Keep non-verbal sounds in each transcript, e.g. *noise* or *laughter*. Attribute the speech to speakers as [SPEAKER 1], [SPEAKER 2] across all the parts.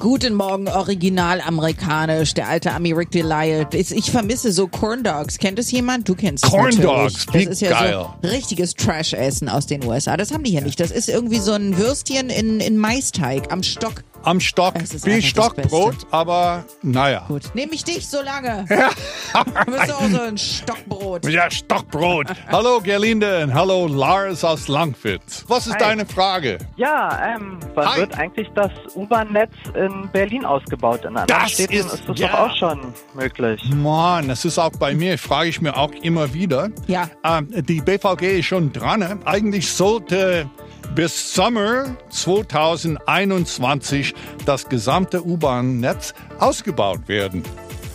[SPEAKER 1] Guten Morgen, original amerikanisch, der alte Ami Rick Delisle. Ich vermisse so Corn Dogs. Kennt es jemand? Du kennst es
[SPEAKER 2] Corn
[SPEAKER 1] natürlich.
[SPEAKER 2] Dogs,
[SPEAKER 1] Das ist ja
[SPEAKER 2] geil.
[SPEAKER 1] so richtiges Trash-Essen aus den USA. Das haben die hier nicht. Das ist irgendwie so ein Würstchen in, in Maisteig am Stock.
[SPEAKER 2] Am Stock, wie Stockbrot, aber naja.
[SPEAKER 1] Gut, nehme ich dich so lange. *laughs* Du bist auch so ein Stockbrot.
[SPEAKER 2] Ja, Stockbrot. hallo Gerlinde und hallo Lars aus Langwitz. Was ist
[SPEAKER 3] Hi.
[SPEAKER 2] deine Frage?
[SPEAKER 3] Ja, ähm, wann
[SPEAKER 2] Hi.
[SPEAKER 3] wird eigentlich das U-Bahn-Netz in Berlin ausgebaut? In anderen
[SPEAKER 2] Das
[SPEAKER 3] Städten
[SPEAKER 2] ist-
[SPEAKER 3] ist, das
[SPEAKER 2] ja.
[SPEAKER 3] doch auch schon möglich.
[SPEAKER 2] Mann, das ist auch bei mir, frage ich mir auch immer wieder.
[SPEAKER 1] Ja.
[SPEAKER 2] Ähm, die BVG ist schon dran. ne? Eigentlich sollte bis Sommer 2021 das gesamte U-Bahn-Netz ausgebaut werden.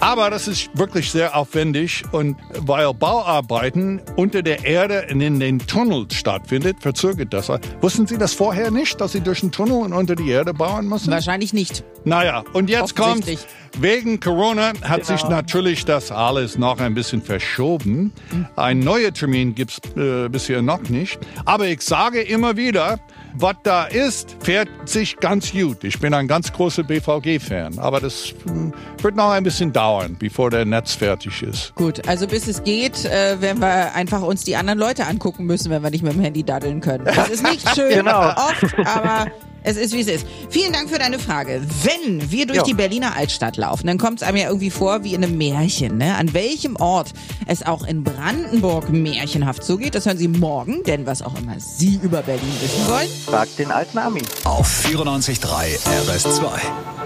[SPEAKER 2] Aber das ist wirklich sehr aufwendig und weil Bauarbeiten unter der Erde und in den Tunnels stattfindet, verzögert das. Wussten Sie das vorher nicht, dass Sie durch einen Tunnel und unter die Erde bauen müssen?
[SPEAKER 1] Wahrscheinlich nicht.
[SPEAKER 2] Naja, und jetzt kommt, wegen Corona hat
[SPEAKER 3] Genau.
[SPEAKER 2] sich natürlich das alles noch ein bisschen verschoben. Ein neuer Termin gibt's äh, bisher noch nicht. Aber ich sage immer wieder, was da ist, fährt sich ganz gut. Ich bin ein ganz großer BVG-Fan, aber das hm, wird noch ein bisschen dauern, bevor der Netz fertig ist.
[SPEAKER 1] Gut, also bis es geht, äh, werden wir einfach uns die anderen Leute angucken müssen, wenn wir nicht mit dem Handy daddeln können. Das ist nicht *laughs* schön,
[SPEAKER 3] Genau.
[SPEAKER 1] oft, aber es ist, wie es ist. Vielen Dank für deine Frage. Wenn wir durch
[SPEAKER 3] Jo.
[SPEAKER 1] die Berliner Altstadt laufen, dann kommt es einem ja irgendwie vor wie in einem Märchen. Ne? An welchem Ort es auch in Brandenburg märchenhaft zugeht, das hören Sie morgen, denn was auch immer Sie über Berlin wissen wollen,
[SPEAKER 3] Fragt den alten Ami.
[SPEAKER 4] Auf 94.3 RS2.